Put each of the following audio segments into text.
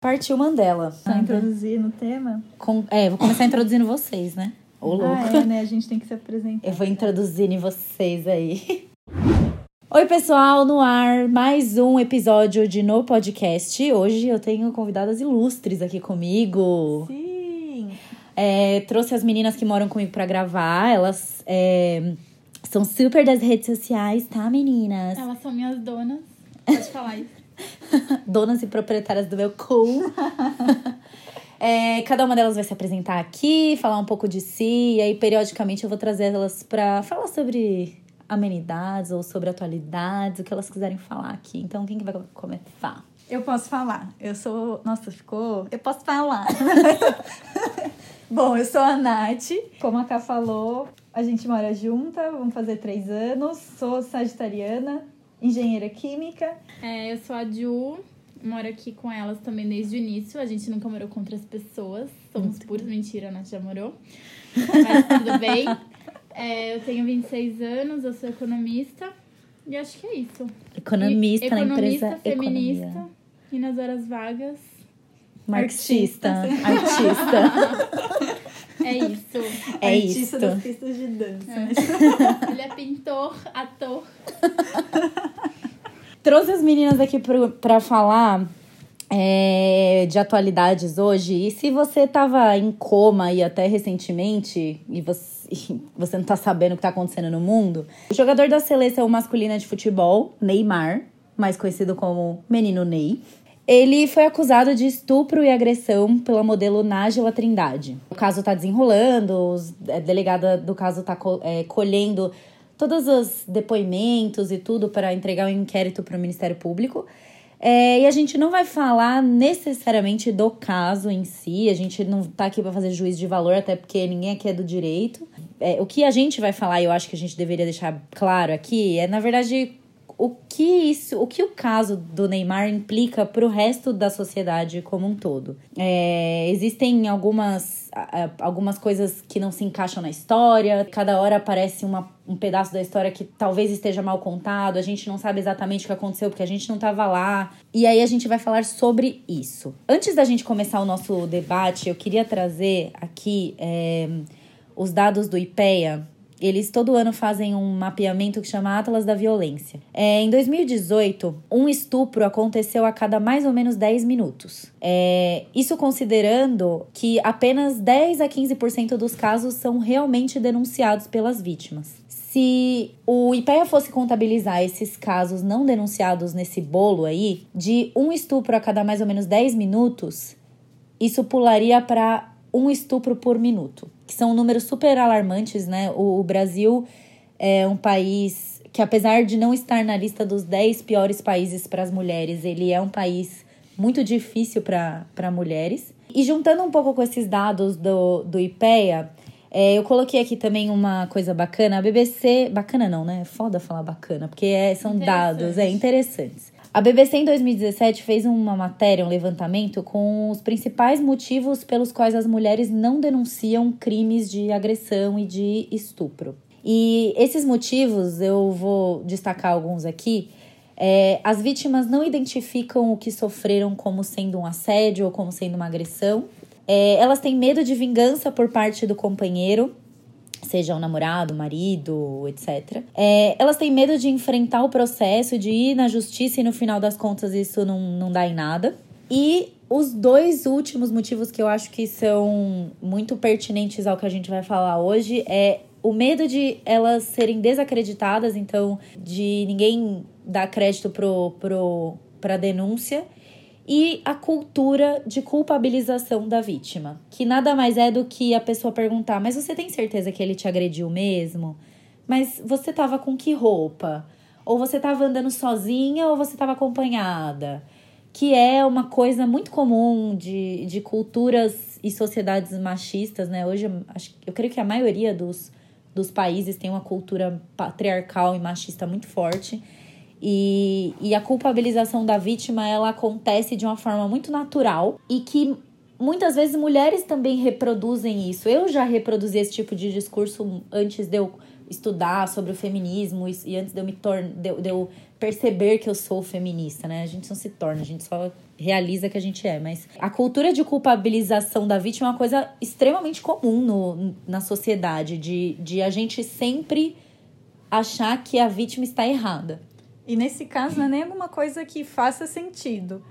Partiu Mandela. Pra introduzir no tema? Com, é, vou começar introduzindo vocês, né? Ô, louco. Ah, é, né? A gente tem que se apresentar. Eu vou introduzindo vocês aí. Oi, pessoal, no ar, mais um episódio de No Podcast. Hoje eu tenho convidadas ilustres aqui comigo. Sim! É, trouxe as meninas que moram comigo pra gravar. Elas é, são super das redes sociais, tá, meninas? Elas são minhas donas. Pode falar isso. Donas e proprietárias do meu cu. É, cada uma delas vai se apresentar aqui, falar um pouco de si, e aí periodicamente eu vou trazer elas pra falar sobre amenidades ou sobre atualidades, o que elas quiserem falar aqui. Então, quem que vai começar? Eu posso falar. Eu sou. Nossa, ficou. Eu posso falar. Bom, eu sou a Nath. Como a Ká falou, a gente mora junta, vamos fazer três anos. Sou sagitariana, engenheira química. É, eu sou a Ju, moro aqui com elas também desde o início. A gente nunca morou com outras pessoas. Somos puros mentira, a Nath já morou. Mas tudo bem. É, eu tenho 26 anos, eu sou economista. E acho que é isso. Economista E- na economista, empresa feminista. Economia. E nas horas vagas. Marxista, artista. É isso. É artista isso. das pistas de dança. né? Ele é pintor, ator. Trouxe as meninas aqui pro, pra falar é, de atualidades hoje. E se você tava em coma e até recentemente, e você, e você não tá sabendo o que tá acontecendo no mundo, o jogador da seleção masculina de futebol, Neymar, mais conhecido como Menino Ney, ele foi acusado de estupro e agressão pela modelo Nájila Trindade. O caso tá desenrolando, a delegada do caso tá co- é, colhendo todos os depoimentos e tudo para entregar o inquérito para o Ministério Público. É, e a gente não vai falar necessariamente do caso em si, a gente não tá aqui para fazer juízo de valor, até porque ninguém aqui é do direito. É, o que a gente vai falar, e eu acho que a gente deveria deixar claro aqui, é na verdade o que isso, o que o caso do Neymar implica para o resto da sociedade como um todo. É, existem algumas, algumas coisas que não se encaixam na história, cada hora aparece uma, um pedaço da história que talvez esteja mal contado, a gente não sabe exatamente o que aconteceu porque a gente não estava lá. E aí a gente vai falar sobre isso. Antes da gente começar o nosso debate, eu queria trazer aqui é, os dados do IPEA, eles todo ano fazem um mapeamento que chama Atlas da Violência. É, em 2018, um estupro aconteceu a cada mais ou menos 10 minutos. É, isso considerando que apenas 10 a 15% dos casos são realmente denunciados pelas vítimas. Se o IPEA fosse contabilizar esses casos não denunciados nesse bolo aí, de um estupro a cada mais ou menos 10 minutos, isso pularia para um estupro por minuto, que são números super alarmantes, né? O, o Brasil é um país que, apesar de não estar na lista dos 10 piores países para as mulheres, ele é um país muito difícil para mulheres. E juntando um pouco com esses dados do, do IPEA, é, eu coloquei aqui também uma coisa bacana. A BBC. Bacana não, né? É foda falar bacana, porque é- são dados, é interessantes. A BBC em 2017 fez uma matéria, um levantamento com os principais motivos pelos quais as mulheres não denunciam crimes de agressão e de estupro. E esses motivos, eu vou destacar alguns aqui. É, as vítimas não identificam o que sofreram como sendo um assédio ou como sendo uma agressão. É, elas têm medo de vingança por parte do companheiro, seja o namorado, marido, etc. É, elas têm medo de enfrentar o processo, de ir na justiça e no final das contas isso não, não dá em nada. E os dois últimos motivos que eu acho que são muito pertinentes ao que a gente vai falar hoje é o medo de elas serem desacreditadas, então de ninguém dar crédito pro, pro, pra denúncia e a cultura de culpabilização da vítima, que nada mais é do que a pessoa perguntar: "Mas você tem certeza que ele te agrediu mesmo? Mas você tava com que roupa? Ou você tava andando sozinha ou você tava acompanhada?" que é uma coisa muito comum de, de culturas e sociedades machistas, né? Hoje, acho, eu creio que a maioria dos, dos países tem uma cultura patriarcal e machista muito forte. E, e a culpabilização da vítima, ela acontece de uma forma muito natural e que muitas vezes mulheres também reproduzem isso. Eu já reproduzi esse tipo de discurso antes de eu estudar sobre o feminismo e antes de eu me tornar, de, eu perceber que eu sou feminista, né? A gente não se torna, a gente só realiza que a gente é. Mas a cultura de culpabilização da vítima é uma coisa extremamente comum no, na sociedade, de, de a gente sempre achar que a vítima está errada. E nesse caso não é nem alguma coisa que faça sentido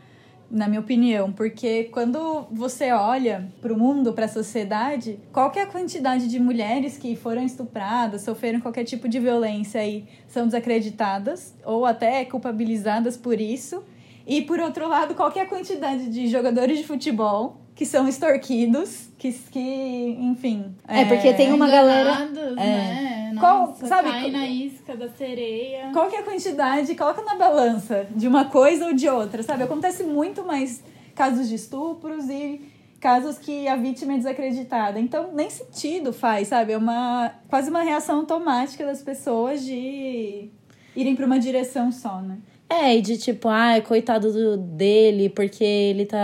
na minha opinião, porque quando você olha para o mundo, para a sociedade, qual é a quantidade de mulheres que foram estupradas, sofreram qualquer tipo de violência e são desacreditadas ou até culpabilizadas por isso? E por outro lado, qual é a quantidade de jogadores de futebol que são extorquidos, que, que enfim. É, é porque tem uma galera. É. Né? Nossa, qual, sabe, cai na isca da sereia. Qual que é a quantidade? Coloca na balança de uma coisa ou de outra, sabe? Acontece muito mais casos de estupros e casos que a vítima é desacreditada. Então, nem sentido faz, sabe? É uma quase uma reação automática das pessoas de irem para uma direção só, né? É, e de tipo, ah, coitado do, dele, porque ele tá.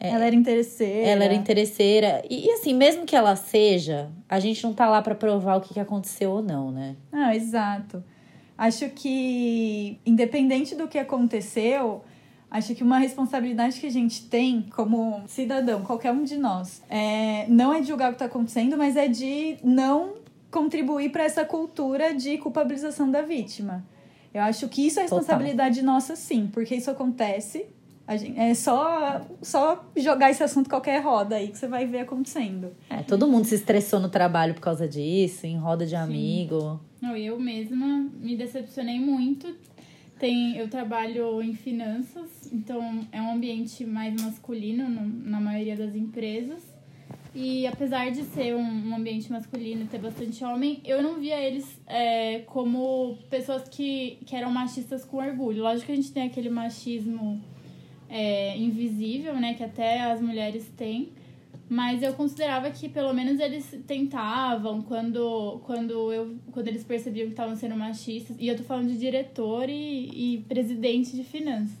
É, ela era interesseira. Ela era interesseira. E, e, assim, mesmo que ela seja, a gente não tá lá para provar o que, que aconteceu ou não, né? Não, exato. Acho que, independente do que aconteceu, acho que uma responsabilidade que a gente tem como cidadão, qualquer um de nós, é, não é de julgar o que tá acontecendo, mas é de não contribuir para essa cultura de culpabilização da vítima. Eu acho que isso é responsabilidade Total. nossa, sim, porque isso acontece. A gente, é só, só jogar esse assunto qualquer roda aí que você vai ver acontecendo. É, todo mundo se estressou no trabalho por causa disso, em roda de sim. amigo. Não, eu mesma me decepcionei muito. Tem, eu trabalho em finanças, então é um ambiente mais masculino no, na maioria das empresas. E apesar de ser um, um ambiente masculino e ter bastante homem, eu não via eles é, como pessoas que, que eram machistas com orgulho. Lógico que a gente tem aquele machismo é, invisível, né? Que até as mulheres têm. Mas eu considerava que pelo menos eles tentavam quando, quando, eu, quando eles percebiam que estavam sendo machistas. E eu tô falando de diretor e, e presidente de finanças.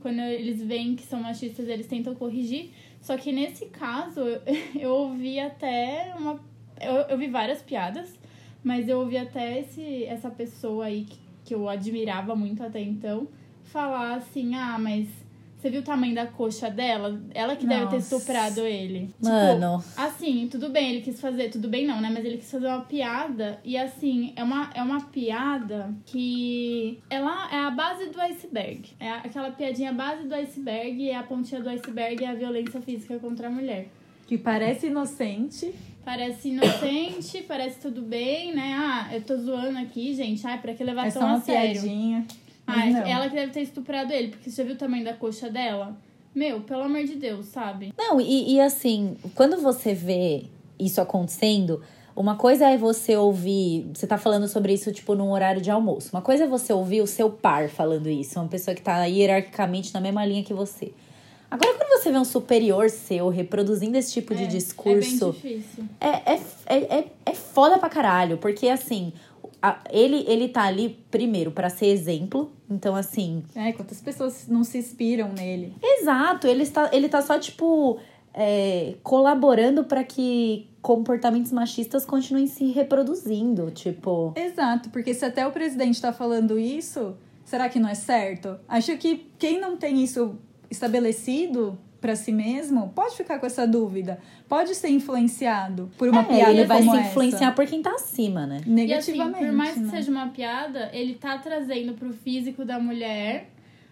Quando eles veem que são machistas, eles tentam corrigir. Só que nesse caso, eu ouvi até uma. Eu, eu vi várias piadas, mas eu ouvi até esse, essa pessoa aí que, que eu admirava muito até então falar assim: ah, mas você viu o tamanho da coxa dela? Ela que Nossa. deve ter estuprado ele. Mano. Tipo, assim, tudo bem, ele quis fazer. Tudo bem não, né? Mas ele quis fazer uma piada. E assim, é uma, é uma piada que. Ela é a base do iceberg. É aquela piadinha base do iceberg. E a pontinha do iceberg é a violência física contra a mulher. Que parece inocente. Parece inocente, parece tudo bem, né? Ah, eu tô zoando aqui, gente. Ai, pra que levar é tão a sério? Piadinha. Ah, ela que deve ter estuprado ele, porque você viu o tamanho da coxa dela? Meu, pelo amor de Deus, sabe? Não, e, e assim, quando você vê isso acontecendo, uma coisa é você ouvir. Você tá falando sobre isso, tipo, num horário de almoço. Uma coisa é você ouvir o seu par falando isso, uma pessoa que tá hierarquicamente na mesma linha que você. Agora, quando você vê um superior seu reproduzindo esse tipo é, de discurso. É bem difícil. É, é, é, é, é foda pra caralho. Porque, assim, a, ele, ele tá ali, primeiro, para ser exemplo. Então, assim. É, quantas pessoas não se inspiram nele? Exato, ele está, ele tá só, tipo, é, colaborando para que comportamentos machistas continuem se reproduzindo. Tipo. Exato, porque se até o presidente tá falando isso, será que não é certo? Acho que quem não tem isso estabelecido para si mesmo, pode ficar com essa dúvida. Pode ser influenciado por uma é, piada ele vai se essa. influenciar por quem tá acima, né? Negativamente. E assim, por mais que né? seja uma piada, ele tá trazendo pro físico da mulher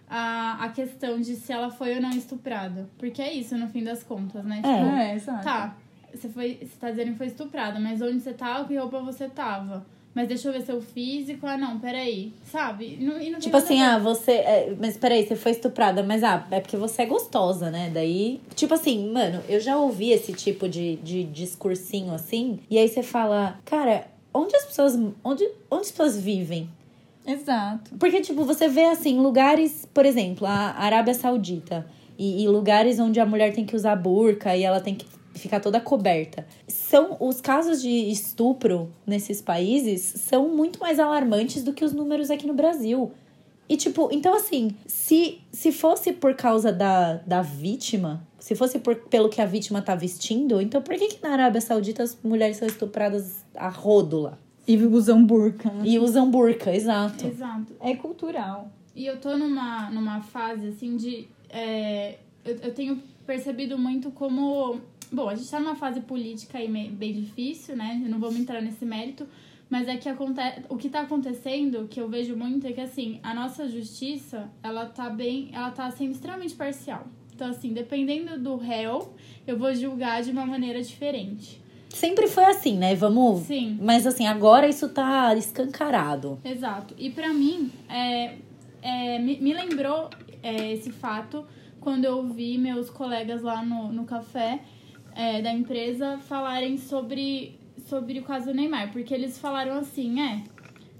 a, a questão de se ela foi ou não estuprada. Porque é isso, no fim das contas, né? É, tipo, é exato. Tá, você, foi, você tá dizendo que foi estuprada, mas onde você tava, que roupa você tava? Mas deixa eu ver seu físico. Ah, não, peraí. Sabe? E não, e não tipo assim, ah, você. É, mas peraí, você foi estuprada, mas ah, é porque você é gostosa, né? Daí. Tipo assim, mano, eu já ouvi esse tipo de, de discursinho assim. E aí você fala, cara, onde as pessoas. Onde, onde as pessoas vivem? Exato. Porque, tipo, você vê assim, lugares, por exemplo, a Arábia Saudita e, e lugares onde a mulher tem que usar burca e ela tem que ficar toda coberta. São os casos de estupro nesses países são muito mais alarmantes do que os números aqui no Brasil. E tipo, então assim, se, se fosse por causa da, da vítima, se fosse por, pelo que a vítima tá vestindo, então por que, que na Arábia Saudita as mulheres são estupradas a rodo lá? E usam burca. E usam burca, exato. Exato. É cultural. E eu tô numa, numa fase, assim, de. é, eu, eu tenho percebido muito como. Bom, a gente tá numa fase política aí me- bem difícil, né? Eu não vou entrar nesse mérito. Mas é que aconte... o que tá acontecendo, que eu vejo muito, é que assim, a nossa justiça, ela tá bem. Ela tá sendo extremamente parcial. Então, assim, dependendo do réu, eu vou julgar de uma maneira diferente. Sempre foi assim, né? Vamos. Sim. Mas assim, agora isso tá escancarado. Exato. E pra mim, é, é, me, me lembrou é, esse fato quando eu ouvi meus colegas lá no, no café é, da empresa falarem sobre, sobre o caso do Neymar. Porque eles falaram assim, é,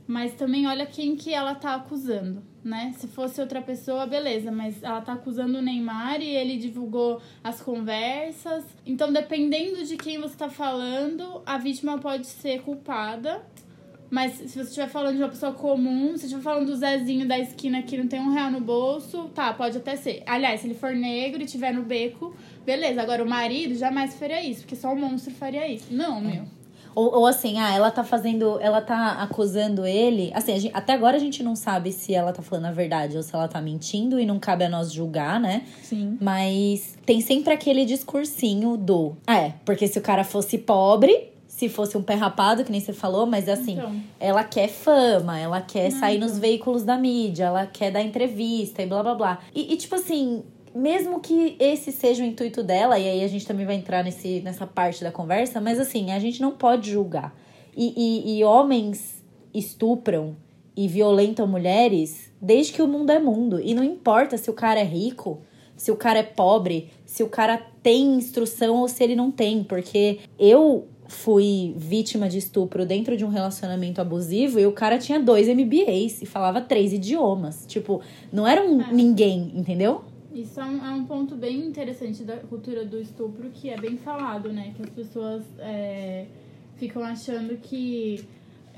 mas também olha quem que ela tá acusando, né? Se fosse outra pessoa, beleza, mas ela tá acusando o Neymar e ele divulgou as conversas. Então, dependendo de quem você tá falando, a vítima pode ser culpada. Mas se você estiver falando de uma pessoa comum, se estiver falando do Zezinho da esquina que não tem um real no bolso, tá, pode até ser. Aliás, se ele for negro e tiver no beco, beleza. Agora, o marido jamais faria isso, porque só um monstro faria isso. Não, meu. Ou, ou assim, ah, ela tá fazendo. Ela tá acusando ele. Assim, gente- até agora a gente não sabe se ela tá falando a verdade ou se ela tá mentindo e não cabe a nós julgar, né? Sim. Mas tem sempre aquele discursinho do. Ah, é, porque se o cara fosse pobre, se fosse um pé rapado, que nem você falou, mas assim, Então. ela quer fama, ela quer Não, sair então. nos veículos da mídia, ela quer dar entrevista e blá blá blá. E, e, tipo assim, mesmo que esse seja o intuito dela, e aí a gente também vai entrar nesse, nessa parte da conversa, mas assim, a gente não pode julgar. E, e, e homens estupram e violentam mulheres desde que o mundo é mundo. E não importa se o cara é rico, se o cara é pobre, se o cara tem instrução ou se ele não tem, porque eu fui vítima de estupro dentro de um relacionamento abusivo e o cara tinha dois MBAs e falava três idiomas. Tipo, não era um É. ninguém, entendeu? Isso é um, é um ponto bem interessante da cultura do estupro, que é bem falado, né? Que as pessoas é, ficam achando que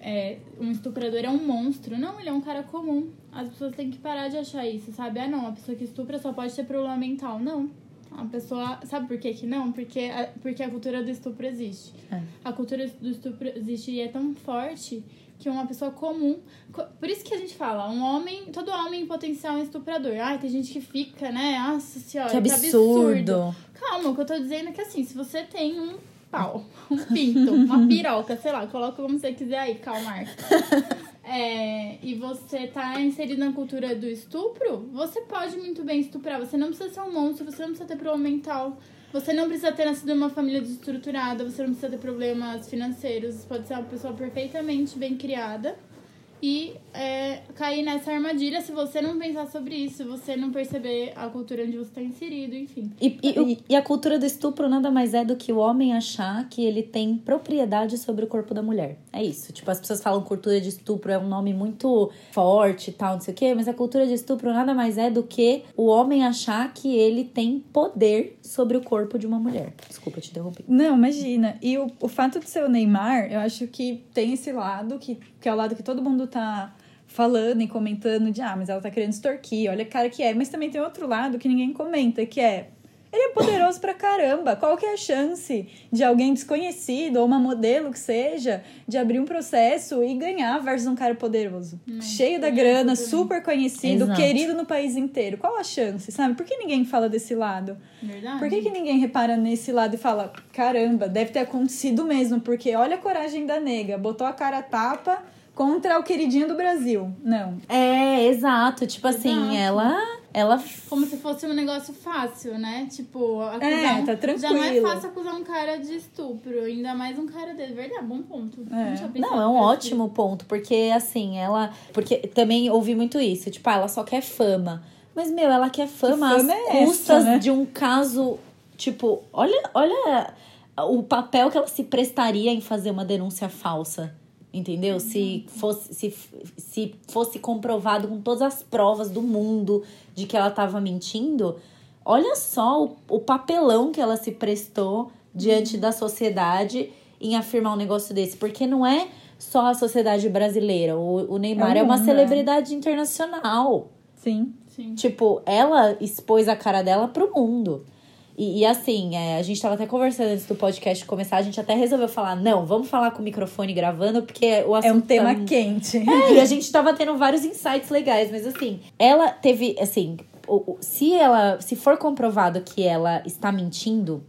é, um estuprador é um monstro. Não, ele é um cara comum. As pessoas têm que parar de achar isso, sabe? Ah, não, a pessoa que estupra só pode ter problema mental. Não. A pessoa. Sabe por que, que não? Porque a, porque a cultura do estupro existe. É. A cultura do estupro existe e é tão forte que uma pessoa comum. co- Por isso que a gente fala, um homem. Todo homem em potencial é estuprador. Ai, tem gente que fica, né? Nossa senhora, Que absurdo. Calma, o que eu tô dizendo é que assim, se você tem um pau, um pinto, uma piroca, sei lá, coloca como você quiser aí, calmar. É, e você tá inserido na cultura do estupro, você pode muito bem estuprar. Você não precisa ser um monstro, você não precisa ter problema mental. Você não precisa ter nascido numa família desestruturada, você não precisa ter problemas financeiros. Você pode ser uma pessoa perfeitamente bem criada e é, cair nessa armadilha se você não pensar sobre isso, se você não perceber a cultura onde você está inserido, enfim. E, e, e a cultura do estupro nada mais é do que o homem achar que ele tem propriedade sobre o corpo da mulher. É isso. Tipo, as pessoas falam cultura de estupro é um nome muito forte e tal, não sei o quê, mas a cultura de estupro nada mais é do que o homem achar que ele tem poder sobre o corpo de uma mulher. Desculpa, eu te interrompi. Não, imagina. E o, o fato de ser o Neymar, eu acho que tem esse lado, que, que é o lado que todo mundo tá falando e comentando de, ah, mas ela tá querendo extorquir, olha a cara que é. Mas também tem outro lado que ninguém comenta, que é, ele é poderoso pra caramba. Qual que é a chance de alguém desconhecido ou uma modelo que seja de abrir um processo e ganhar versus um cara poderoso? Cheio da tem grana, super conhecido, Exato. querido no país inteiro. Qual a chance, sabe? Por que ninguém fala desse lado? Verdade? Por que, que ninguém repara nesse lado e fala, caramba, deve ter acontecido mesmo, porque olha a coragem da nega, botou a cara a tapa contra o queridinho do Brasil. Não. É, exato. Tipo assim, Exato. ela. Ela. Como se fosse um negócio fácil, né? Tipo, acusar É, tá Já não é tranquilo. fácil acusar um cara de estupro, ainda mais um cara dele. Verdade, bom ponto. É. Não, é um ótimo ponto, porque assim, ela. Porque também ouvi muito isso, tipo, ah, ela só quer fama. Mas, meu, ela quer fama, fama às é essa, custas né? de um caso. Tipo, olha, olha o papel que ela se prestaria em fazer uma denúncia falsa. Entendeu? Se fosse, se, se fosse comprovado com todas as provas do mundo de que ela tava mentindo, olha só o, o papelão que ela se prestou diante da sociedade em afirmar um negócio desse. Porque não é só a sociedade brasileira. O, o Neymar É é, uma né? celebridade internacional. Sim. Sim. Tipo, ela expôs a cara dela pro mundo. E, e assim, é, a gente tava até conversando antes do podcast começar, a gente até resolveu falar, não, vamos falar com o microfone gravando, porque o assunto É um tema tá... quente. É, e a gente tava tendo vários insights legais, mas assim, ela teve, assim, se ela, se for comprovado que ela está mentindo,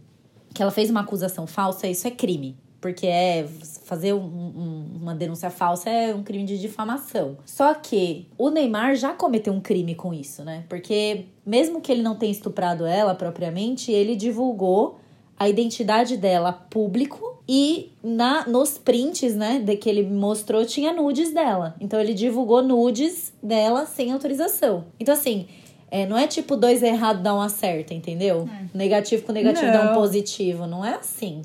que ela fez uma acusação falsa, isso é crime. Porque é fazer um- um- uma denúncia falsa é um crime de difamação. Só que o Neymar já cometeu um crime com isso, né? Porque mesmo que ele não tenha estuprado ela propriamente, ele divulgou a identidade dela público e na nos prints, né, de que ele mostrou tinha nudes dela. Então ele divulgou nudes dela sem autorização. Então assim, é, não é tipo dois errados dá um acerto, entendeu? Negativo com negativo dá um Não. positivo, não é assim.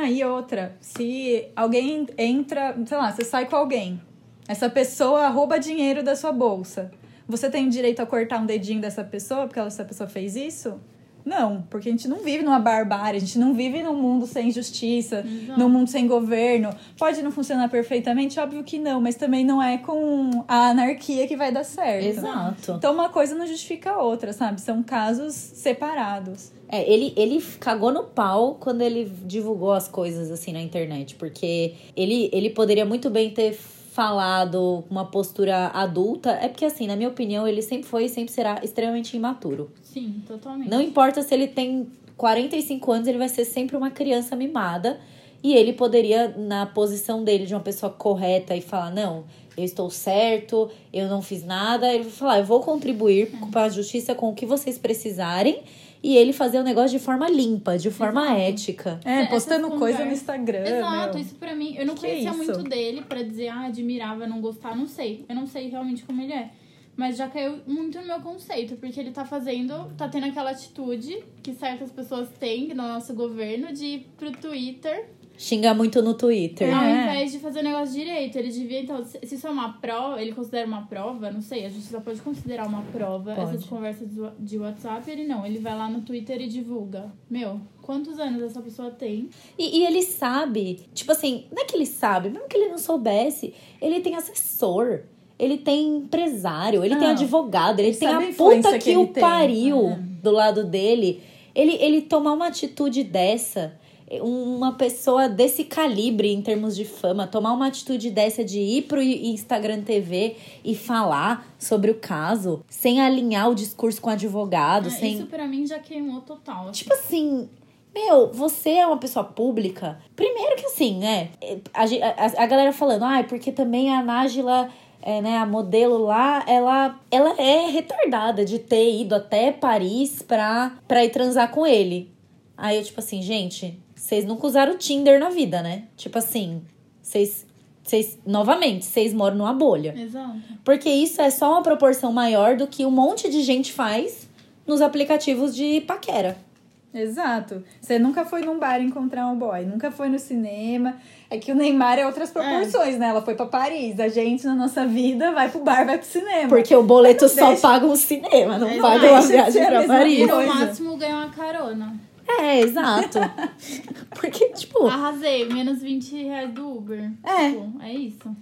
Ah, e outra, se alguém entra, sei lá, você sai com alguém, essa pessoa rouba dinheiro da sua bolsa. Você tem direito a cortar um dedinho dessa pessoa porque essa pessoa fez isso? Não, porque a gente não vive numa barbárie, a gente não vive num mundo sem justiça, num mundo sem governo. Pode não funcionar perfeitamente? Óbvio que não, mas também não é com a anarquia que vai dar certo. Exato. Então uma coisa não justifica a outra, sabe? São casos separados. É, ele, ele cagou no pau quando ele divulgou as coisas assim na internet, porque ele, ele poderia muito bem ter falado uma postura adulta. É porque, assim, na minha opinião, ele sempre foi e sempre será extremamente imaturo. Sim, totalmente. Não importa se ele tem 45 anos, ele vai ser sempre uma criança mimada. E ele poderia, na posição dele de uma pessoa correta, e falar: não, eu estou certo, eu não fiz nada. Ele vai falar: eu vou contribuir para a justiça com o que vocês precisarem. E ele fazer o negócio de forma limpa, de forma Exato. ética. É, Essas postando coisa no Instagram. Exato, meu. isso pra mim, eu não Que conhecia isso? muito dele pra dizer, ah, admirava, não gostar, não sei. Eu não sei realmente como ele é. Mas já caiu muito no meu conceito, porque ele tá fazendo, tá tendo aquela atitude que certas pessoas têm no nosso governo de ir pro Twitter Xingar muito no Twitter. Ao É. invés de fazer o negócio direito, ele devia, então, se isso é uma prova, ele considera uma prova, não sei, a justiça pode considerar uma prova Pode. essas conversas de WhatsApp, ele não, ele vai lá no Twitter e divulga. Meu, quantos anos essa pessoa tem? E, e ele sabe, tipo assim, não é que ele sabe, mesmo que ele não soubesse, ele tem assessor, ele tem empresário, ele tem Não. advogado, ele Ele tem a puta que que, ele o tem. pariu É. do lado dele. Ele, ele tomar uma atitude dessa, uma pessoa desse calibre em termos de fama, tomar uma atitude dessa de ir pro Instagram TV e falar sobre o caso, sem alinhar o discurso com o advogado, Ah, sem. Isso pra mim já queimou total. assim. Tipo assim, meu, você é uma pessoa pública. Primeiro que assim, né? A, a, a galera falando, ai, porque também a Nájila, é, né, a modelo lá, ela, ela é retardada de ter ido até Paris pra, pra ir transar com ele. Aí eu, tipo assim, gente, vocês nunca usaram o Tinder na vida, né? Tipo assim, vocês. Vocês, novamente, vocês moram numa bolha. Exato. Porque isso é só uma proporção maior do que um monte de gente faz nos aplicativos de paquera. Exato. Você nunca foi num bar encontrar um boy, nunca foi no cinema. É que o Neymar é outras proporções, né? Ela foi pra Paris. A gente, na nossa vida, vai pro bar, vai pro cinema. Porque o boleto só deixa- paga um cinema, não É, paga uma viagem pra Paris. E no máximo ganha uma carona. É, exato. Porque, tipo, Arrasei, menos 20 reais do Uber. É. Tipo, é isso.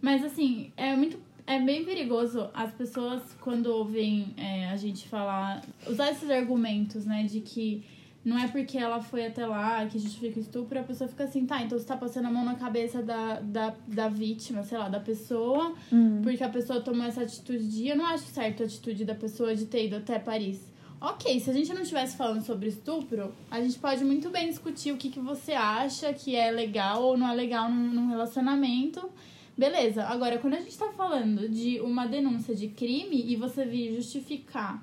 Mas assim, é muito. É bem perigoso as pessoas, quando ouvem é, a gente falar, usar esses argumentos, né, de que não é porque ela foi até lá que justifica o estupro, a pessoa fica assim, tá, então você tá passando a mão na cabeça da, da, da vítima, sei lá, da pessoa, porque a pessoa tomou essa atitude de. Eu não acho certo a atitude da pessoa de ter ido até Paris. Ok, se a gente não estivesse falando sobre estupro, a gente pode muito bem discutir o que, que você acha que é legal ou não é legal num, num relacionamento. Beleza, agora quando a gente tá falando de uma denúncia de crime e você vir justificar.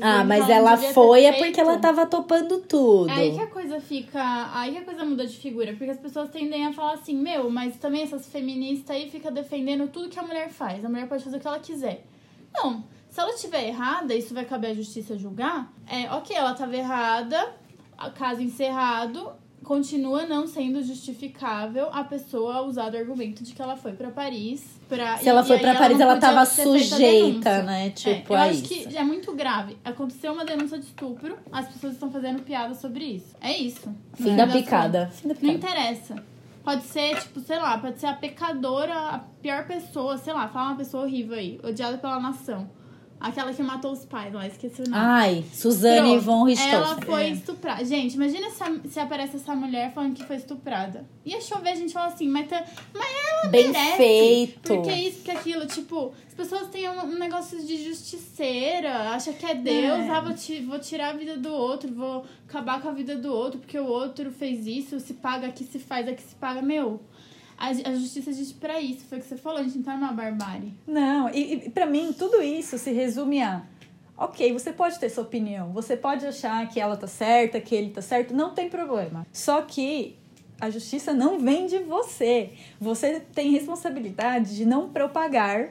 ah, mas ela foi é porque ela tava topando tudo. Aí que a coisa fica. Aí que a coisa muda de figura. Porque as pessoas tendem a falar assim, meu, mas também essas feministas aí ficam defendendo tudo que a mulher faz. A mulher pode fazer o que ela quiser. Não. Se ela estiver errada, isso vai caber à justiça julgar. É, ok, ela estava errada, caso encerrado, continua não sendo justificável a pessoa usar o argumento de que ela foi pra Paris. Pra, Se ela e- foi aí pra Paris, ela podia tava ter feito a sujeita, né? É, Tipo, eu a acho isso. que é muito grave. Aconteceu uma denúncia de estupro, as pessoas estão fazendo piada sobre isso. É isso. Fim da das picada. Fim da contas. Não picada. interessa. Pode ser, tipo, sei lá, pode ser a pecadora, a pior pessoa, sei lá, fala uma pessoa horrível aí, odiada pela nação. Aquela que matou os pais lá, esqueci o nome. Ai, Suzane Pronto, von Ela Richthofen. foi É. estuprada. Gente, imagina se, se aparece essa mulher falando que foi estuprada. Ia chover, a gente fala assim, mas, tá, mas ela Bem merece. feito. Porque isso, que aquilo. Tipo, as pessoas têm um, um negócio de justiceira, acha que é Deus, É. ah, vou, ti- vou tirar a vida do outro, vou acabar com a vida do outro, porque o outro fez isso, se paga aqui, se faz aqui, se paga. Meu, a, a justiça existe pra isso, foi o que você falou, a gente não tá numa barbárie. Não, e, e para mim tudo isso se resume a Ok, você pode ter sua opinião, você pode achar que ela tá certa, que ele tá certo, não tem problema. Só que a justiça não vem de você. Você tem responsabilidade de não propagar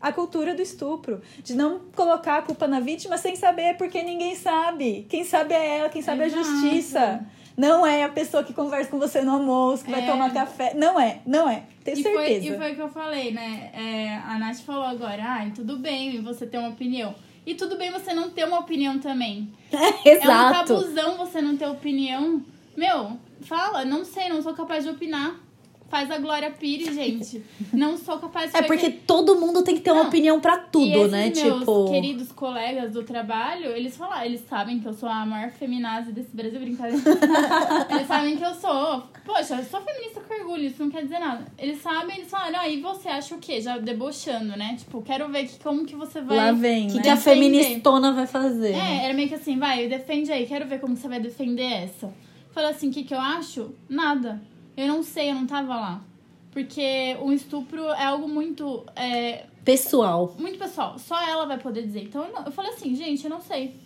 a cultura do estupro, de não colocar a culpa na vítima sem saber, porque ninguém sabe. Quem sabe é ela, quem sabe é a justiça. Não é a pessoa que conversa com você no almoço, que vai É. tomar café. Não é, não é. Tenho E foi, certeza. e foi o que eu falei, né? É, a Nath falou agora, ah, tudo bem você ter uma opinião. E tudo bem você não ter uma opinião também. É um Exato. tabuzão você não ter opinião. Meu, fala, não sei, não sou capaz de opinar. Faz a Glória Pires, gente. Não sou capaz de É porque todo mundo tem que ter uma Não. opinião pra e tudo, né? meus Tipo. queridos colegas do trabalho, eles falaram, eles sabem que eu sou a maior feminazi desse Brasil, brincadeira. eles sabem que eu sou. Poxa, eu sou feminista com orgulho, isso não quer dizer nada. Eles sabem, eles falaram, ah, e você acha o quê? Já debochando, né? Tipo, quero ver que, como que você vai. Lá vem, O que, né? que a Defender. feministona vai fazer? É, era meio que assim, vai, defende aí, quero ver como você vai defender essa. Falei assim, o que, que eu acho? Nada. Eu não sei, eu não tava lá. Porque o estupro é algo muito. é, Pessoal. muito pessoal, só ela vai poder dizer. Então eu, não- eu falei assim, gente, eu não sei.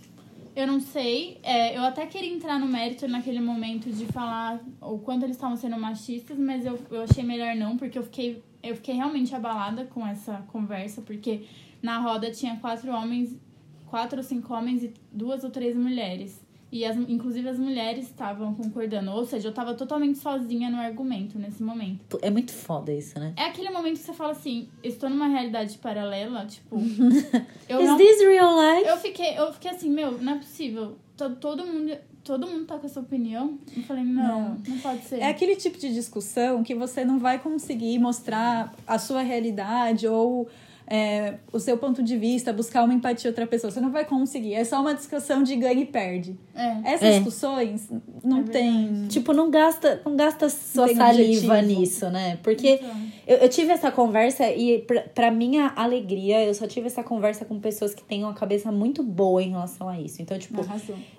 Eu não sei. É, eu até queria entrar no mérito naquele momento de falar o quanto eles estavam sendo machistas, mas eu, eu achei melhor não, porque eu fiquei, eu fiquei realmente abalada com essa conversa, porque na roda tinha quatro homens, quatro ou cinco homens e duas ou três mulheres. E as, inclusive as mulheres estavam concordando. Ou seja, eu tava totalmente sozinha no argumento nesse momento. É muito foda isso, né? É aquele momento que você fala assim, estou numa realidade paralela, tipo. eu Is não. this real life? Eu fiquei, eu fiquei assim, meu, não é possível. To- Todo mundo, todo mundo tá com essa opinião. Eu falei, não, não, pode ser. É aquele tipo de discussão que você não vai conseguir mostrar a sua realidade ou é, o seu ponto de vista, buscar uma empatia outra pessoa. Você não vai conseguir. É só uma discussão de ganha e perde. É. Essas É. discussões não É tem. Tipo, não gasta, não gasta sua Tem saliva objetivo. nisso, né? Porque Então. eu, eu tive essa conversa e, pra, pra minha alegria, eu só tive essa conversa com pessoas que têm uma cabeça muito boa em relação a isso. Então, tipo.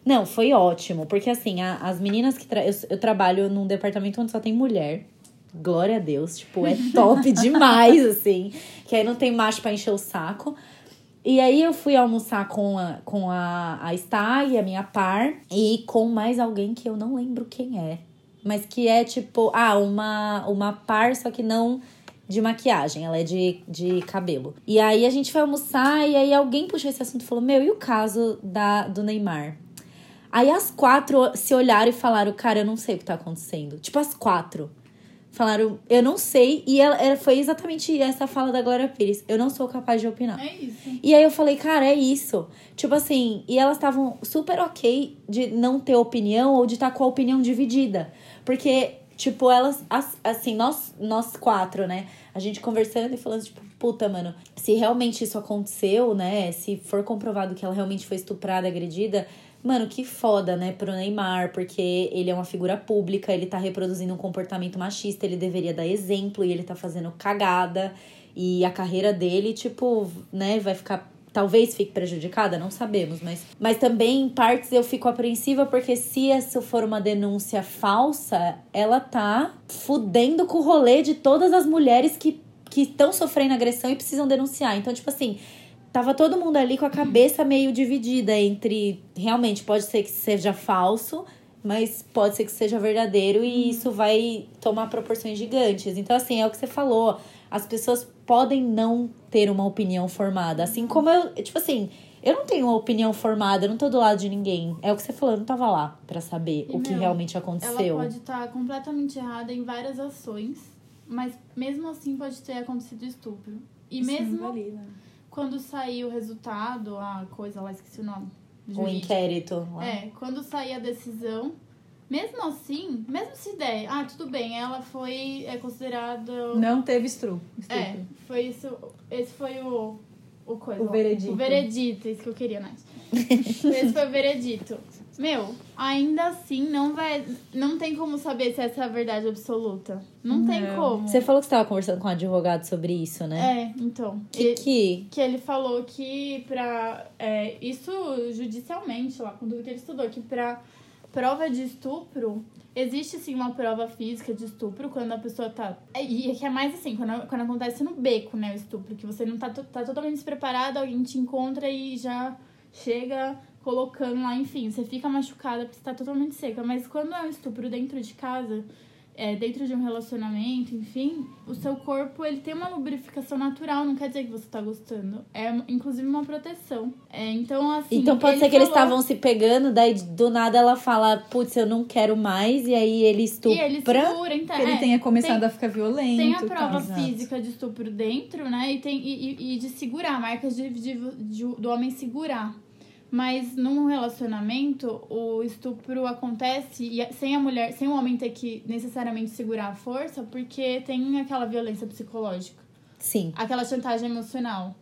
Não, foi ótimo. Porque assim, a- as meninas que. Tra... Eu, eu trabalho num departamento onde só tem mulher. Glória a Deus. Tipo, é top demais, assim. Que aí não tem macho pra encher o saco. E aí eu fui almoçar com a, com a, a Stá e a minha par. E com mais alguém que eu não lembro quem é. Mas que é tipo, ah, uma, uma par, só que não de maquiagem, ela é de, de cabelo. E aí a gente foi almoçar e aí alguém puxou esse assunto e falou: Meu, e o caso da, do Neymar? Aí as quatro se olharam e falaram: Cara, eu não sei o que tá acontecendo. Tipo, as quatro. Falaram, eu não sei. E ela, ela- foi exatamente essa fala da Glória Pires. Eu não sou capaz de opinar. É isso. E aí eu falei, cara, é isso. Tipo assim, e elas estavam super ok de não ter opinião ou de estar com a opinião dividida. Porque, tipo, elas, as- assim, nós, nós quatro, né? A gente conversando e falando, tipo, puta, mano, se realmente isso aconteceu, né? Se for comprovado que ela realmente foi estuprada, agredida. Mano, que foda, né, pro Neymar, porque ele é uma figura pública, ele tá reproduzindo um comportamento machista, ele deveria dar exemplo e ele tá fazendo cagada. E a carreira dele, tipo, né, vai ficar. Talvez fique prejudicada, não sabemos, mas. Mas também, em partes, eu fico apreensiva porque se isso for uma denúncia falsa, ela tá fudendo com o rolê de todas as mulheres que que estão sofrendo agressão e precisam denunciar. Então, tipo assim, tava todo mundo ali com a cabeça meio dividida entre realmente pode ser que seja falso, mas pode ser que seja verdadeiro e isso vai tomar proporções gigantes. Então, assim, é o que você falou. As pessoas podem não ter uma opinião formada. Assim como eu, tipo assim, Eu não tenho uma opinião formada, eu não tô do lado de ninguém. É o que você falou, eu não tava lá pra saber E, o que meu, realmente Ela aconteceu. pode estar completamente errada em várias ações, mas mesmo assim pode ter acontecido estupro. E Isso mesmo invalida. quando sair o resultado, a coisa lá, esqueci o nome. O jurídico. inquérito lá. É, quando sair a decisão, mesmo assim, mesmo se der, ah, tudo bem, ela foi é, considerada. Não teve estupro. É, estupro. foi isso. Esse foi o. O, coisa, O veredito. O veredito, isso que eu queria, Nath. Esse foi o veredito. Meu, ainda assim não vai. Não tem como saber se essa é a verdade absoluta. Não, tem Não. como. Você falou que você tava conversando com um advogado sobre isso, né? É, então. Que, ele- que que ele falou que pra. É, isso judicialmente lá, com tudo que ele estudou, que pra prova de estupro, existe sim uma prova física de estupro quando a pessoa tá. é, E que é mais assim, quando, quando acontece no beco, né, o estupro, que você não tá, tá totalmente despreparado, alguém te encontra e já chega colocando lá, enfim, você fica machucada porque você tá totalmente seca. Mas quando é um estupro dentro de casa, é, dentro de um relacionamento, enfim, o seu corpo ele tem uma lubrificação natural, não quer dizer que você tá gostando. É inclusive uma proteção. É, então, assim. Então pode ser que eles estavam se pegando, daí do nada ela fala, putz, eu não quero mais, e aí ele E ele estupra. segura, então. Que ele é, tenha começado tem- a ficar violento. Tem a e prova tal. física de estupro dentro, né? E, tem, e, e- e de segurar, marcas de, de- de- do homem segurar. Mas num relacionamento, o estupro acontece e sem a mulher, sem o homem ter que necessariamente segurar a força, porque tem aquela violência psicológica, Sim. aquela chantagem emocional.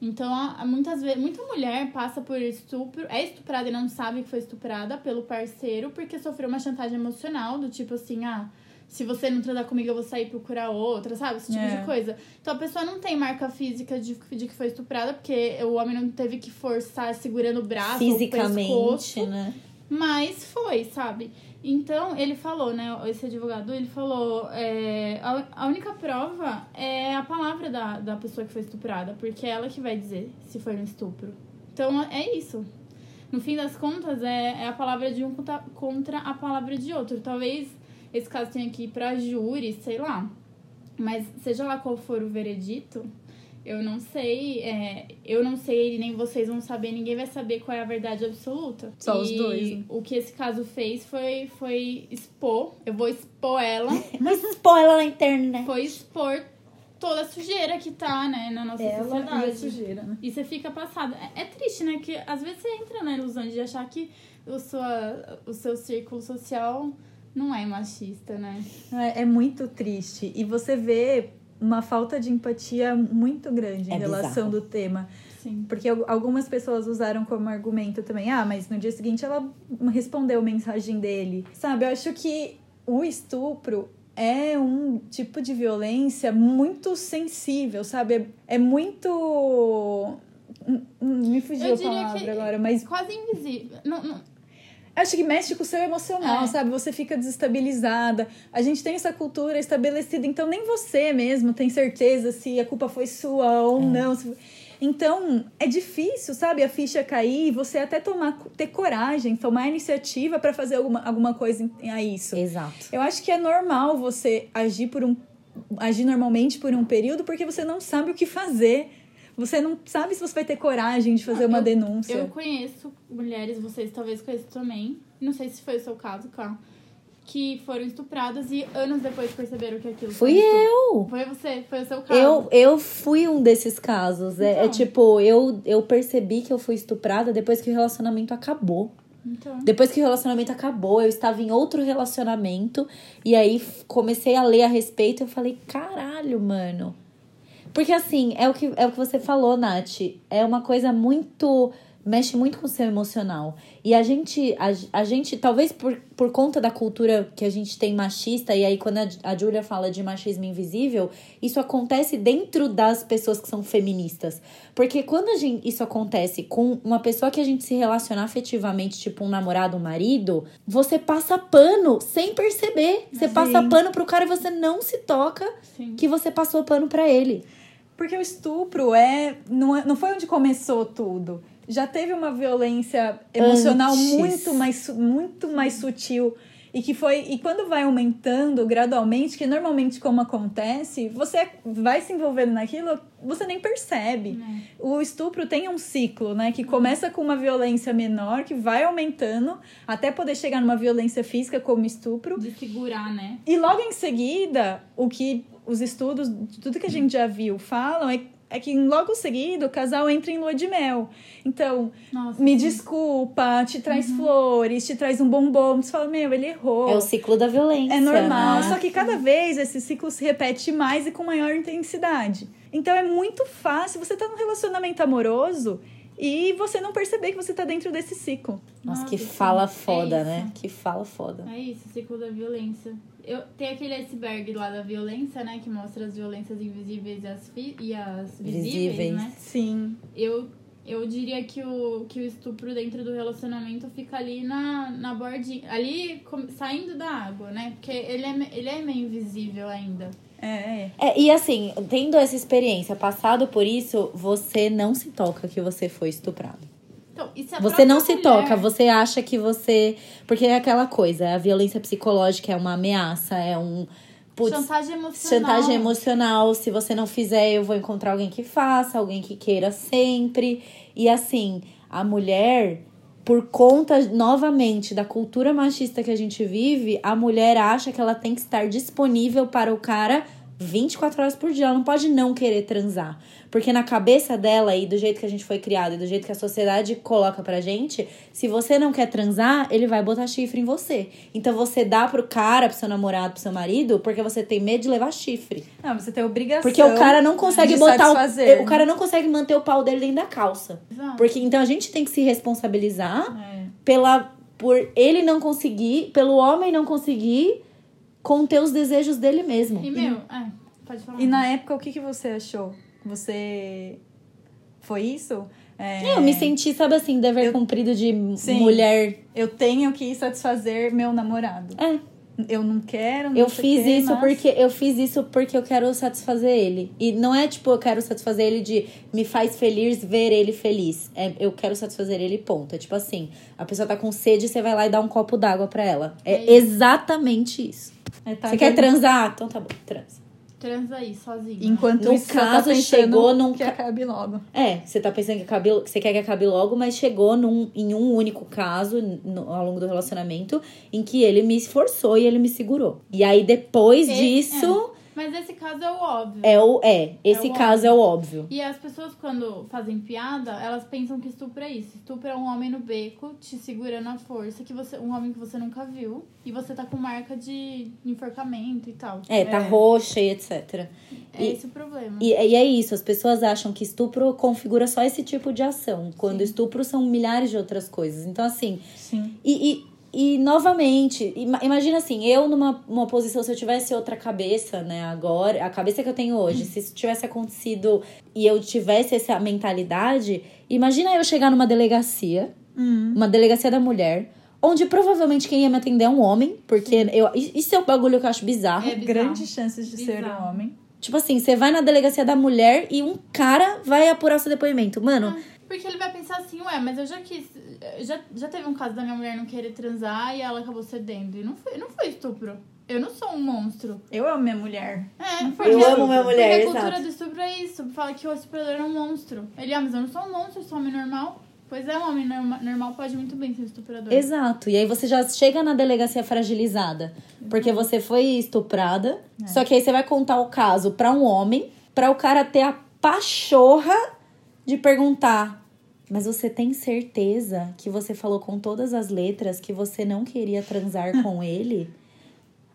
Então, muitas vezes, muita mulher passa por estupro, é estuprada e não sabe que foi estuprada pelo parceiro porque sofreu uma chantagem emocional, do tipo assim, ah, se você não transar comigo, eu vou sair procurar outra, sabe? Esse tipo É. de coisa. Então a pessoa não tem marca física de, de que foi estuprada, porque o homem não teve que forçar segurando o braço, ou o Fisicamente, pescoço, né? mas foi, sabe? Então, ele falou, né? Esse advogado, ele falou: é, a, a única prova é a palavra da, da pessoa que foi estuprada, porque é ela que vai dizer se foi um estupro. Então, é isso. No fim das contas, é, é a palavra de um contra a palavra de outro. Talvez esse caso tenha que ir pra júri, sei lá. Mas seja lá qual for o veredito, eu não sei, é, eu não sei, nem vocês vão saber, ninguém vai saber qual é a verdade absoluta. Só os E dois, né? O que esse caso fez foi, foi expor, eu vou expor ela, Spoiler na internet. foi expor toda a sujeira que tá, né, na nossa Ela e a sociedade. sujeira, né? E você fica passado. É, é triste, né? Que às vezes você entra na ilusão de achar que o, sua, o seu círculo social não é machista, né? É, é muito triste. E você vê uma falta de empatia muito grande É em relação bizarro. do tema. Sim. Porque al- algumas pessoas usaram como argumento também, ah, mas no dia seguinte ela respondeu a mensagem dele. Sabe, eu acho que o estupro é um tipo de violência muito sensível, sabe? É, é muito. Hum, hum, Me fugiu a palavra que- agora, mas Quase invisível. Não, não, acho que mexe com o seu emocional, É. sabe? Você fica desestabilizada. A gente tem essa cultura estabelecida, então nem você mesmo tem certeza se a culpa foi sua ou não. se- Então, é difícil, sabe? A ficha cair, você até tomar, ter coragem, tomar iniciativa para fazer alguma, alguma coisa a isso. Exato. Eu acho que é normal você agir por um agir normalmente por um período porque você não sabe o que fazer. Você não sabe se você vai ter coragem de fazer uma eu- denúncia. Eu conheço mulheres, vocês talvez conheçam também, não sei se foi o seu caso, Cá, que foram estupradas e anos depois perceberam que aquilo Fui foi estupro. eu. Foi você, foi o seu caso. Eu, eu fui um desses casos. É, é Então. tipo, eu, eu percebi que eu fui estuprada depois que o relacionamento acabou. Então, Depois que o relacionamento acabou, eu estava em outro relacionamento e aí comecei a ler a respeito e eu falei, caralho, mano. Porque assim, é o que, é o que você falou, Nath. É uma coisa muito. mexe muito com o seu emocional. E a gente, a, a gente, talvez por, por conta da cultura que a gente tem machista, e aí quando a, a Julia fala de machismo invisível, isso acontece dentro das pessoas que são feministas. Porque quando a gente, isso acontece com uma pessoa que a gente se relaciona afetivamente, tipo um namorado, um marido, você passa pano sem perceber. Você passa Sim. pano pro cara e você não se toca sim. que você passou pano pra ele. Porque o estupro é não, é- não foi onde começou tudo. Já teve uma violência emocional Antes. muito mais, muito mais sutil. E que foi. E quando vai aumentando gradualmente, que normalmente como acontece, você vai se envolvendo naquilo, você nem percebe. O estupro tem um ciclo, né? Que começa com uma violência menor, que vai aumentando, até poder chegar numa violência física como estupro. De segurar, né? E logo em seguida, o que os estudos, tudo que a gente já viu, falam é, é que logo seguido o casal entra em lua de mel. Então, Nossa, me sim. desculpa, te traz flores, te traz um bombom. Você fala, meu, ele errou. É o ciclo da violência. É normal, né? só que cada vez esse ciclo se repete mais e com maior intensidade. Então é muito fácil você tá num relacionamento amoroso e você não perceber que você tá dentro desse ciclo. Nossa, que fala sim. foda, É né? Que fala foda. É isso, o ciclo da violência. Eu, tem aquele iceberg lá da violência, né? Que mostra as violências invisíveis e as, fi- e as visíveis, Visíveis. né? Sim. Eu, eu diria que o, que o estupro dentro do relacionamento fica ali na, na bordinha. Ali com- saindo da água, né? Porque ele é, ele é meio invisível ainda. É, é. É, e assim, tendo essa experiência, passado por isso, você não se toca que você foi estuprado. Então, Você não própria se mulher- toca, você acha que você. Porque é aquela coisa, a violência psicológica é uma ameaça, é um. Putz, Chantagem emocional. chantagem emocional. Se você não fizer, eu vou encontrar alguém que faça, alguém que queira sempre. E assim, a mulher, por conta, novamente, da cultura machista que a gente vive, a mulher acha que ela tem que estar disponível para o cara 24 horas por dia. Ela não pode não querer transar. Porque na cabeça dela e do jeito que a gente foi criado e do jeito que a sociedade coloca pra gente, se você não quer transar, ele vai botar chifre em você. Então você dá pro cara, pro seu namorado, pro seu marido, porque você tem medo de levar chifre. Não, você tem obrigação. Porque o cara não consegue botar o, o cara não consegue manter o pau dele dentro da calça. Exato. Porque então a gente tem que se responsabilizar É. pela por ele não conseguir, pelo homem não conseguir conter os desejos dele mesmo. E, meu, é, pode falar. E na época, o que, que você achou? Você. Foi isso? É, Eu me senti, sabe assim, dever Eu- cumprido de Sim. mulher. Eu tenho que satisfazer meu namorado. É, Eu não quero. Não eu sei fiz o quê, isso mas- porque eu fiz isso porque eu quero satisfazer ele. E não é tipo eu quero satisfazer ele de me faz feliz ver ele feliz. É eu quero satisfazer ele ponto. É tipo assim, a pessoa tá com sede, você vai lá e dá um copo d'água pra ela. É, É exatamente isso. É, tá você quer transar? Então tá bom, transa. Transa aí, sozinho. Enquanto No isso, você caso, tá pensando chegou num que ca- acabe logo. É, você tá pensando que, acabe, você quer que acabe logo, mas chegou num, em um único caso no- ao longo do relacionamento em que ele me esforçou e ele me segurou. E aí depois disso Mas esse caso é o óbvio. é, o é, esse É o caso é o óbvio. E as pessoas, quando fazem piada, elas pensam que estupro é isso. Estupro é um homem no beco, te segurando à força, que você, um homem que você nunca viu. E você tá com marca de enforcamento e tal. É, tá É. roxa e etc. É E- esse o problema. E, e é isso, as pessoas acham que estupro configura só esse tipo de ação, quando Sim. estupro são milhares de outras coisas. Então, assim, Sim. E, e, e novamente, ima- imagina assim, eu numa uma posição, se eu tivesse outra cabeça, né, agora, a cabeça que eu tenho hoje, se isso tivesse acontecido e eu tivesse essa mentalidade, imagina eu chegar numa delegacia, Hum. uma delegacia da mulher, onde provavelmente quem ia me atender é um homem, porque eu, isso é um bagulho que eu acho bizarro. É bizarro. Grandes chances de ser Bizarro. um homem. Tipo assim, você vai na delegacia da mulher e um cara vai apurar seu depoimento. Mano, Porque ele vai pensar assim, ué, mas eu já quis. Já, já teve um caso da minha mulher não querer transar e ela acabou cedendo. E não foi, não foi estupro. Eu não sou um monstro. Eu amo minha mulher. É, porque, foi eu amo minha mulher, Porque a cultura exato. do estupro é isso. Fala que o estuprador é um monstro. Ele, ah, mas eu não sou um monstro, eu sou um homem normal. Pois é, um homem norma- normal pode muito bem ser um estuprador. Exato. E aí você já chega na delegacia fragilizada. Porque você foi estuprada. Só que aí você vai contar o caso pra um homem, pra o cara ter a pachorra de perguntar: Mas você tem certeza que você falou com todas as letras que você não queria transar com ele?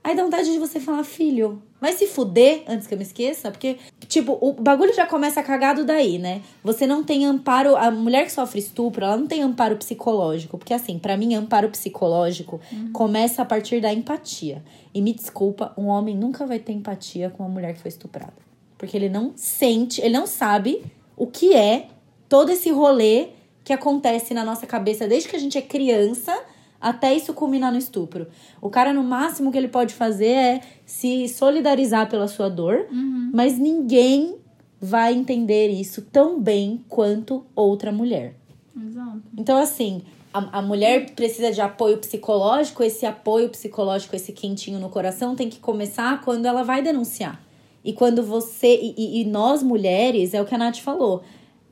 Aí dá vontade de você falar, filho, vai se fuder antes que eu me esqueça, porque, tipo, o bagulho já começa cagado daí, né? Você não tem amparo. A mulher que sofre estupro, ela não tem amparo psicológico. Porque, assim, pra mim, amparo psicológico começa a partir da empatia. E me desculpa, um homem nunca vai ter empatia com uma mulher que foi estuprada. Porque ele não sente, ele não sabe o que é todo esse rolê que acontece na nossa cabeça desde que a gente é criança até isso culminar no estupro. O cara, no máximo que ele pode fazer é se solidarizar pela sua dor, mas ninguém vai entender isso tão bem quanto outra mulher. Exato. Então, assim, a, a mulher precisa de apoio psicológico, esse apoio psicológico, esse quentinho no coração tem que começar quando ela vai denunciar. E quando você. E, e nós, mulheres, é o que a Nath falou.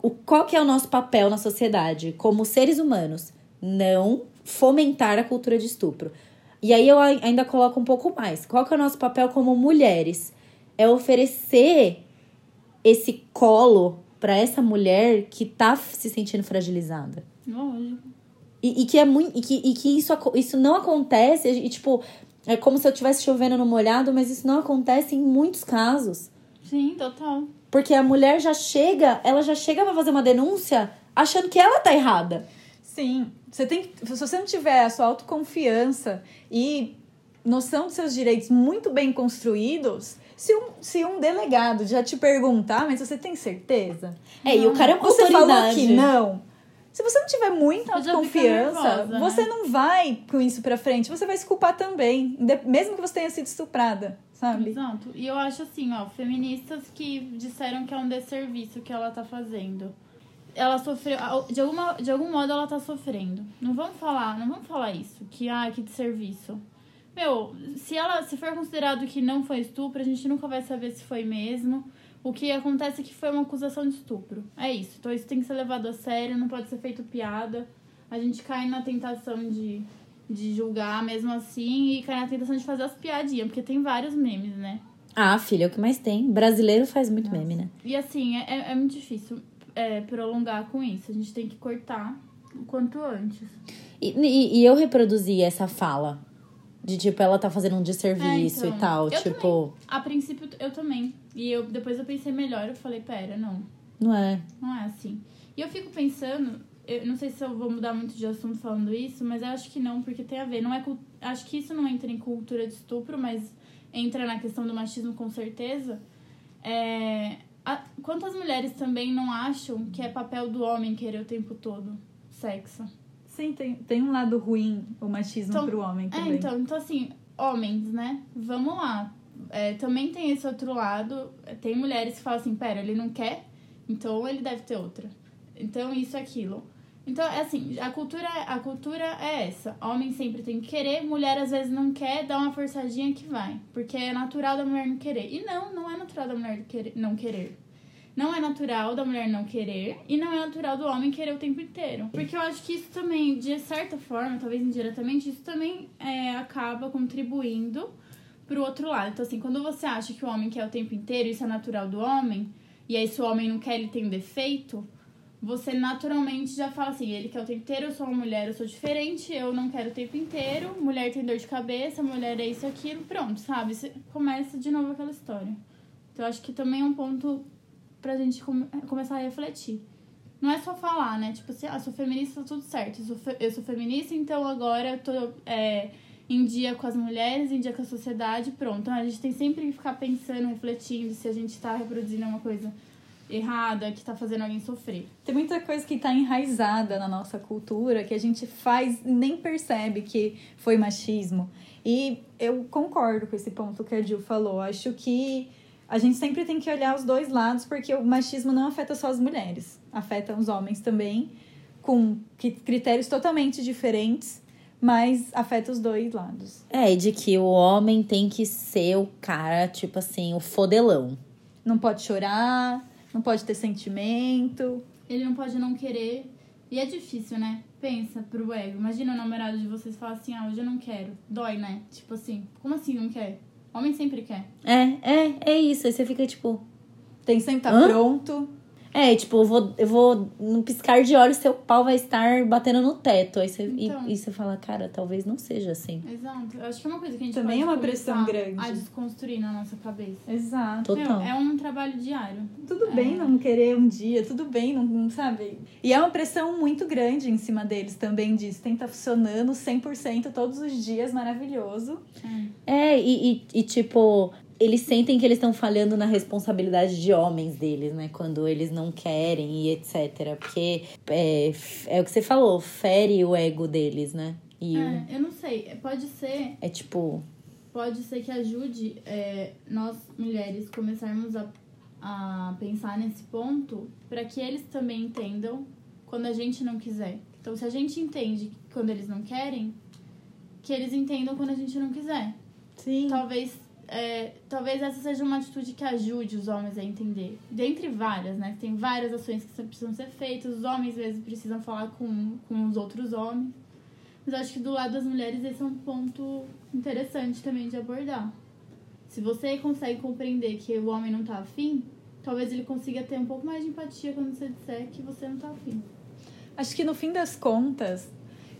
O, qual que é o nosso papel na sociedade? Como seres humanos? Não fomentar a cultura de estupro. E aí eu ainda coloco um pouco mais. Qual que é o nosso papel como mulheres? É oferecer esse colo para essa mulher que tá se sentindo fragilizada. Lógico. E, e que é muito. E que, e que isso, isso não acontece. E, tipo, é como se eu estivesse chovendo no molhado, mas isso não acontece em muitos casos. Sim, total. Porque a mulher já chega, ela já chega pra fazer uma denúncia achando que ela tá errada. Sim. Você tem que, se você não tiver a sua autoconfiança e noção dos seus direitos muito bem construídos, se um, se um delegado já te perguntar, mas você tem certeza? É, e o cara é uma Você falou que não. Se você não tiver muita autoconfiança, nervosa, você né? não vai com isso pra frente. Você vai se culpar também, mesmo que você tenha sido estuprada, sabe? Exato. E eu acho assim, ó, feministas que disseram que é um desserviço que ela tá fazendo. Ela sofreu, de, alguma, de algum modo ela tá sofrendo. Não vamos falar, não vamos falar isso, que ah, que desserviço. Meu, se ela se for considerado que não foi estupro, a gente nunca vai saber se foi mesmo. O que acontece é que foi uma acusação de estupro. É isso. Então isso tem que ser levado a sério, não pode ser feito piada. A gente cai na tentação de, de julgar mesmo assim e cai na tentação de fazer as piadinhas, porque tem vários memes, né? Ah, filha, é o que mais tem. Brasileiro faz muito meme, né? E assim, é, é- é muito difícil é, prolongar com isso. A gente tem que cortar o quanto antes. E, e, e eu reproduzi essa fala. De tipo, ela tá fazendo um desserviço É, então. e tal. Tipo, A princípio, eu também. E eu, depois eu pensei melhor, eu falei, pera, não. não é. Não é assim. E eu fico pensando, eu não sei se eu vou mudar muito de assunto falando isso, mas eu acho que não, porque tem a ver. Não é, acho que isso não entra em cultura de estupro, mas entra na questão do machismo com certeza. É, a- quantas mulheres também não acham que é papel do homem querer o tempo todo sexo? Sim, tem, tem um lado ruim o machismo Então, pro homem É, também. então, então assim, homens, né? Vamos lá. É, também tem esse outro lado. Tem mulheres que falam assim, pera, ele não quer, então ele deve ter outra. Então isso é aquilo. Então, é assim, a cultura, a cultura é essa. Homem sempre tem que querer, mulher às vezes não quer, dá uma forçadinha que vai. Porque é natural da mulher não querer. E não, não é natural da mulher não querer. Não é natural da mulher não querer e não é natural do homem querer o tempo inteiro. Porque eu acho que isso também, de certa forma, talvez indiretamente, isso também é, acaba contribuindo pro outro lado. Então, assim, quando você acha que o homem quer o tempo inteiro, isso é natural do homem, e aí se o homem não quer, ele tem um defeito, você naturalmente já fala assim, ele quer o tempo inteiro, eu sou uma mulher, eu sou diferente, eu não quero o tempo inteiro, mulher tem dor de cabeça, mulher é isso aquilo, pronto, sabe? Você começa de novo aquela história. Então, acho que também é um ponto pra gente come- começar a refletir. Não é só falar, né? Tipo assim, ah, sou feminista, tá tudo certo. Eu sou, eu sou feminista, então agora eu tô é, em dia com as mulheres, em dia com a sociedade, pronto. A gente tem sempre que ficar pensando, refletindo se a gente tá reproduzindo uma coisa errada, que tá fazendo alguém sofrer. Tem muita coisa que tá enraizada na nossa cultura que a gente faz e nem percebe que foi machismo. E eu concordo com esse ponto que a Jill falou. Acho que a gente sempre tem que olhar os dois lados, porque o machismo não afeta só as mulheres, afeta os homens também, com critérios totalmente diferentes, mas afeta os dois lados. É, e de que o homem tem que ser o cara, tipo assim, o fodelão. Não pode chorar, não pode ter sentimento. Ele não pode não querer. E é difícil, né? Pensa pro ego. Imagina o namorado de vocês falar assim, ah, hoje eu não quero. Dói, né? Tipo assim, como assim não quer? Homem sempre quer. É, é, é isso. Aí você fica tipo. Tem que sempre estar Hã? pronto. É, tipo, eu vou, eu vou, num piscar de olhos, seu pau vai estar batendo no teto. Aí você, e- Então. e, você fala, cara, talvez não seja assim. Exato. Eu acho que é uma coisa que a gente Também pode é uma pressão começar grande. a desconstruir na nossa cabeça. Exato. Total. Meu, é um trabalho diário. Tudo bem não querer um dia, tudo bem, não, não sabe? E é uma pressão muito grande em cima deles também disso. Tem que estar funcionando 100% todos os dias, maravilhoso. É, e, e, e, tipo, eles sentem que eles estão falhando na responsabilidade de homens deles, né? Quando eles não querem e etc. Porque é, é o que você falou, fere o ego deles, né? E É, eu não sei. Pode ser, é tipo. pode ser que ajude é, nós mulheres começarmos a, a pensar nesse ponto para que eles também entendam quando a gente não quiser. Então, se a gente entende quando eles não querem, que eles entendam quando a gente não quiser. Sim. Talvez, é, talvez essa seja uma atitude que ajude os homens a entender. Dentre várias, né? Tem várias ações que precisam ser feitas. Os homens, às vezes, precisam falar com, com os outros homens. Mas acho que do lado das mulheres esse é um ponto interessante também de abordar. Se você consegue compreender que o homem não tá afim, talvez ele consiga ter um pouco mais de empatia quando você disser que você não tá afim. Acho que no fim das contas,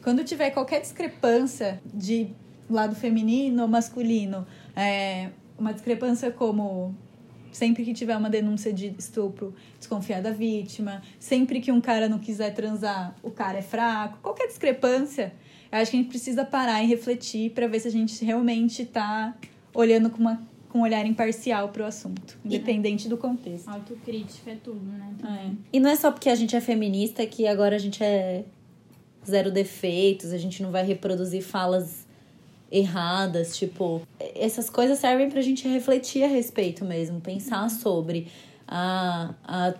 quando tiver qualquer discrepância de lado feminino ou masculino, é, uma discrepância como sempre que tiver uma denúncia de estupro, desconfiar da vítima, sempre que um cara não quiser transar, o cara é fraco, qualquer discrepância, eu acho que a gente precisa parar e refletir para ver se a gente realmente tá olhando com, uma, com um olhar imparcial pro assunto, independente do contexto. Autocrítica é tudo, né? É. E não é só porque a gente é feminista que agora a gente é zero defeitos, a gente não vai reproduzir falas erradas, tipo, essas coisas servem pra gente refletir a respeito mesmo, pensar sobre. Há, há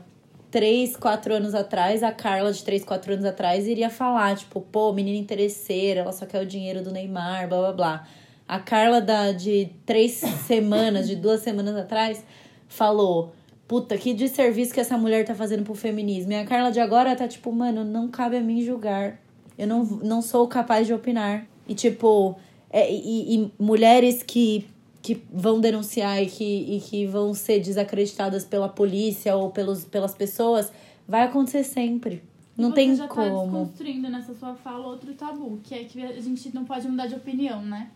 três, quatro anos atrás, a Carla de três, quatro anos atrás iria falar, tipo, pô, menina interesseira, ela só quer o dinheiro do Neymar, blá blá blá. A Carla da, de três semanas, de duas semanas atrás, falou. Puta, que desserviço que essa mulher tá fazendo pro feminismo. E a Carla de agora tá tipo, mano, não cabe a mim julgar. Eu não, não sou capaz de opinar. E tipo, é, e, e mulheres que, que vão denunciar e que, e que vão ser desacreditadas pela polícia ou pelos, pelas pessoas, vai acontecer sempre. Não Você tem já Tá como. desconstruindo nessa sua fala outro tabu, que é que a gente não pode mudar de opinião, né?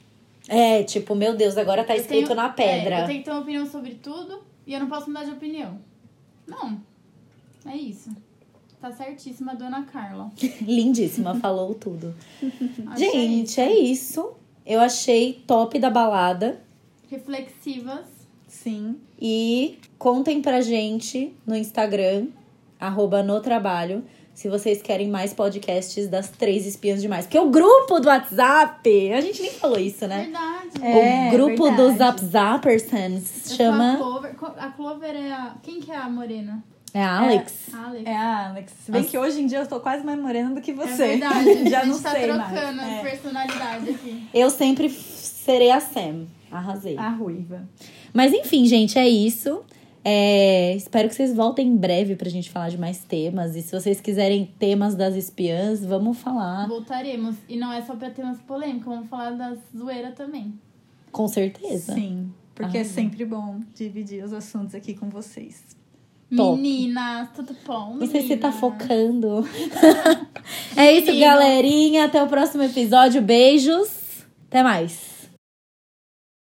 É, tipo, meu Deus, agora tá Eu escrito tenho- na pedra. É, eu tenho que ter uma opinião sobre tudo e eu não posso mudar de opinião. Não. É isso. Tá certíssima, dona Carla. Lindíssima, falou tudo. É Gente, é isso. Eu achei top da balada. Reflexivas. Sim. E contem pra gente no Instagram, arroba no trabalho, se vocês querem mais podcasts das três espiãs demais. Porque o grupo do WhatsApp, a gente nem falou isso, né? Verdade. É, o grupo verdade. dos Zap Zappersons Eu sou A chama. Clover. A Clover é a. Quem que é a morena? É a Alex. A Alex. É a Alex. Se bem Nossa. que hoje em dia eu tô quase mais morena do que É você. verdade. Já a não gente tá sei trocando mais. É. personalidade aqui. Eu sempre serei a Sam. Arrasei. A ruiva. Mas enfim, gente, é isso. É, espero que vocês voltem em breve pra gente falar de mais temas. E se vocês quiserem temas das espiãs, vamos falar. Voltaremos. E não é só pra temas polêmicos, vamos falar das zoeiras também. Com certeza. Sim. Porque é Arrasou. sempre bom dividir os assuntos aqui com vocês. Top. Meninas, tudo bom? Não sei se você tá meninas? focando. é isso, galerinha. Até o próximo episódio. Beijos. Até mais.